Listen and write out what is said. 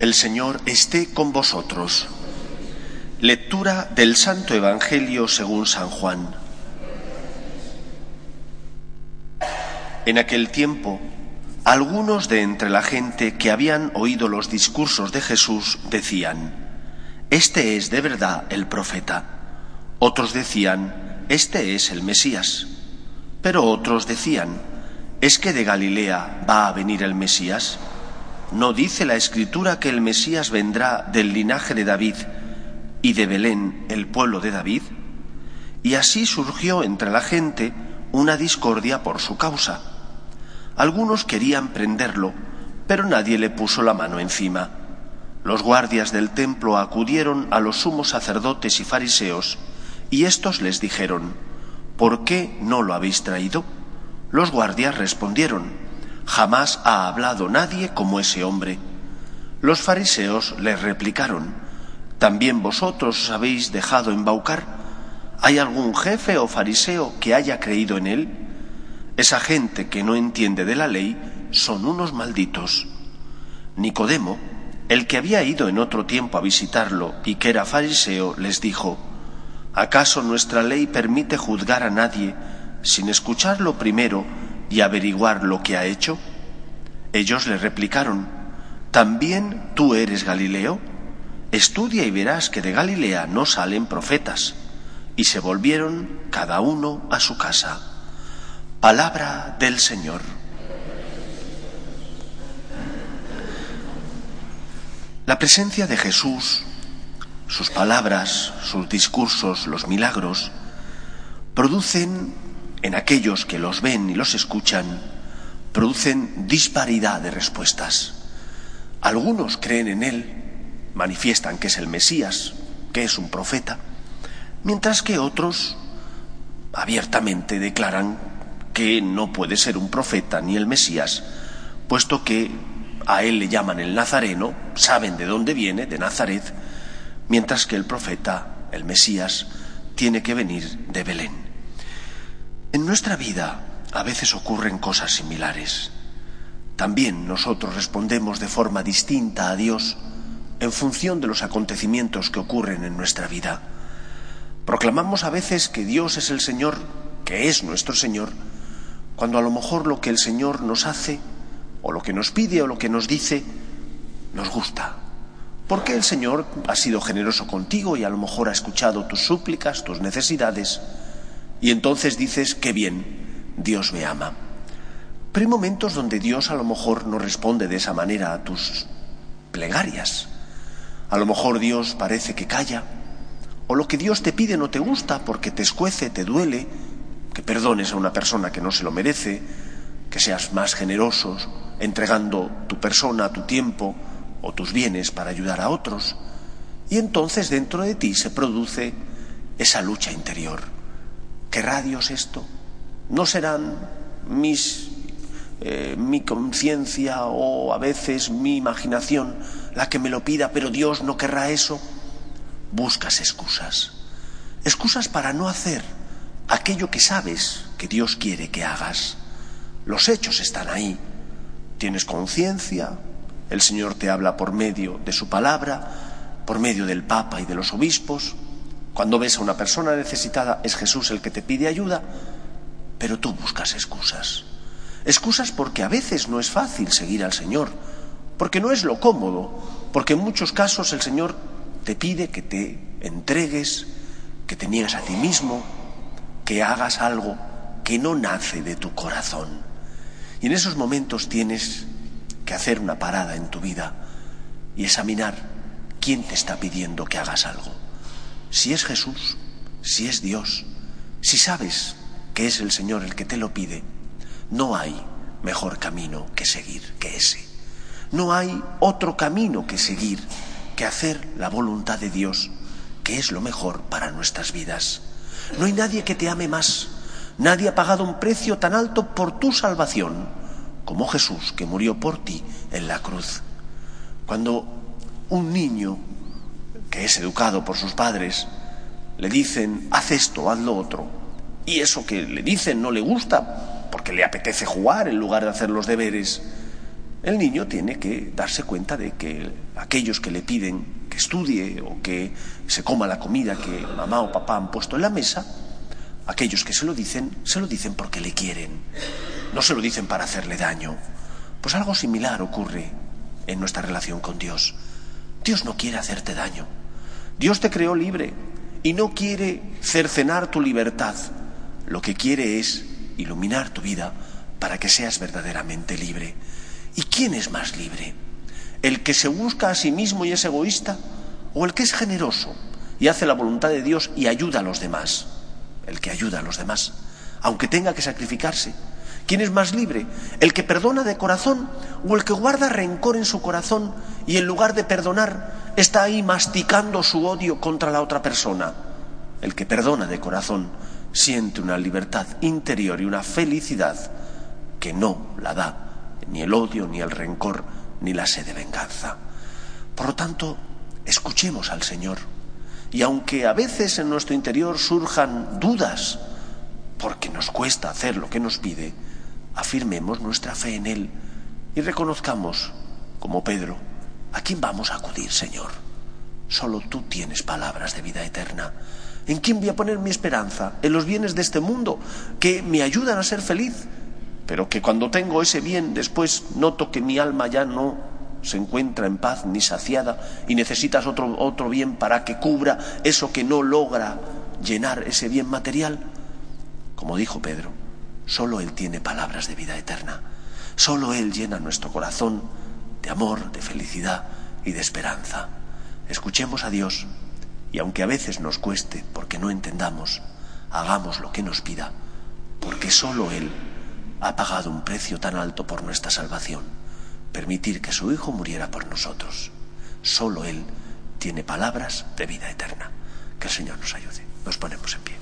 El Señor esté con vosotros. Lectura del Santo Evangelio según San Juan. En aquel tiempo, algunos de entre la gente que habían oído los discursos de Jesús decían, Este es de verdad el profeta. Otros decían, Este es el Mesías. Pero otros decían, ¿es que de Galilea va a venir el Mesías? ¿No dice la Escritura que el Mesías vendrá del linaje de David y de Belén, el pueblo de David? Y así surgió entre la gente una discordia por su causa. Algunos querían prenderlo, pero nadie le puso la mano encima. Los guardias del templo acudieron a los sumos sacerdotes y fariseos, y éstos les dijeron, ¿Por qué no lo habéis traído? Los guardias respondieron, Jamás ha hablado nadie como ese hombre. Los fariseos les replicaron, ¿también vosotros os habéis dejado embaucar? ¿Hay algún jefe o fariseo que haya creído en él? Esa gente que no entiende de la ley son unos malditos. Nicodemo, el que había ido en otro tiempo a visitarlo y que era fariseo, les dijo, ¿acaso nuestra ley permite juzgar a nadie sin escucharlo primero y averiguar lo que ha hecho? Ellos le replicaron, ¿también tú eres Galileo? Estudia y verás que de Galilea no salen profetas. Y se volvieron cada uno a su casa. Palabra del Señor. La presencia de Jesús, sus palabras, sus discursos, los milagros, producen en aquellos que los ven y los escuchan, producen disparidad de respuestas. Algunos creen en Él, manifiestan que es el Mesías, que es un profeta, mientras que otros abiertamente declaran que no puede ser un profeta ni el Mesías, puesto que a él le llaman el Nazareno, saben de dónde viene, de Nazaret, mientras que el profeta, el Mesías, tiene que venir de Belén. En nuestra vida a veces ocurren cosas similares. También nosotros respondemos de forma distinta a Dios en función de los acontecimientos que ocurren en nuestra vida. Proclamamos a veces que Dios es el Señor, que es nuestro Señor, cuando a lo mejor lo que el Señor nos hace, o lo que nos pide, o lo que nos dice, nos gusta. Porque el Señor ha sido generoso contigo y a lo mejor ha escuchado tus súplicas, tus necesidades, y entonces dices, qué bien, Dios me ama. Pero hay momentos donde Dios a lo mejor no responde de esa manera a tus plegarias. A lo mejor Dios parece que calla, o lo que Dios te pide no te gusta porque te escuece, te duele, que perdones a una persona que no se lo merece, que seas más generosos entregando tu persona, tu tiempo o tus bienes para ayudar a otros. Y entonces dentro de ti se produce esa lucha interior. ¿Querrá Dios esto? ¿No serán mis, eh, mi conciencia o a veces mi imaginación la que me lo pida, pero Dios no querrá eso? Buscas excusas. Excusas para no hacer aquello que sabes que Dios quiere que hagas. Los hechos están ahí. Tienes conciencia, el Señor te habla por medio de su palabra, por medio del Papa y de los obispos, cuando ves a una persona necesitada, es Jesús el que te pide ayuda, pero tú buscas excusas. Excusas porque a veces no es fácil seguir al Señor, porque no es lo cómodo, porque en muchos casos el Señor te pide que te entregues, que te niegues a ti mismo, que hagas algo que no nace de tu corazón. Y en esos momentos tienes que hacer una parada en tu vida y examinar quién te está pidiendo que hagas algo si es Jesús, si es Dios, si sabes que es el Señor el que te lo pide, no hay mejor camino que seguir que ese. No hay otro camino que seguir que hacer la voluntad de Dios, que es lo mejor para nuestras vidas. No hay nadie que te ame más. Nadie ha pagado un precio tan alto por tu salvación como Jesús que murió por ti en la cruz. Cuando un niño que es educado por sus padres, le dicen, haz esto, haz lo otro, y eso que le dicen no le gusta, porque le apetece jugar en lugar de hacer los deberes, el niño tiene que darse cuenta de que aquellos que le piden que estudie o que se coma la comida que mamá o papá han puesto en la mesa, aquellos que se lo dicen, se lo dicen porque le quieren, no se lo dicen para hacerle daño. Pues algo similar ocurre en nuestra relación con Dios. Dios no quiere hacerte daño. Dios te creó libre y no quiere cercenar tu libertad. Lo que quiere es iluminar tu vida para que seas verdaderamente libre. ¿Y quién es más libre? ¿El que se busca a sí mismo y es egoísta? ¿O el que es generoso y hace la voluntad de Dios y ayuda a los demás? El que ayuda a los demás, aunque tenga que sacrificarse. ¿Quién es más libre? ¿El que perdona de corazón o el que guarda rencor en su corazón y en lugar de perdonar está ahí masticando su odio contra la otra persona? El que perdona de corazón siente una libertad interior y una felicidad que no la da ni el odio, ni el rencor, ni la sed de venganza. Por lo tanto, escuchemos al Señor. Y aunque a veces en nuestro interior surjan dudas, porque nos cuesta hacer lo que nos pide, afirmemos nuestra fe en Él y reconozcamos, como Pedro, ¿a quién vamos a acudir, Señor? Solo tú tienes palabras de vida eterna. ¿En quién voy a poner mi esperanza? ¿En los bienes de este mundo que me ayudan a ser feliz? pero que cuando tengo ese bien después noto que mi alma ya no se encuentra en paz ni saciada y necesitas otro, otro bien para que cubra eso que no logra llenar ese bien material. Como dijo Pedro, solo Él tiene palabras de vida eterna, solo Él llena nuestro corazón de amor, de felicidad y de esperanza. Escuchemos a Dios y aunque a veces nos cueste porque no entendamos, hagamos lo que nos pida, porque solo Él ha pagado un precio tan alto por nuestra salvación, permitir que su Hijo muriera por nosotros. Solo Él tiene palabras de vida eterna. Que el Señor nos ayude. Nos ponemos en pie.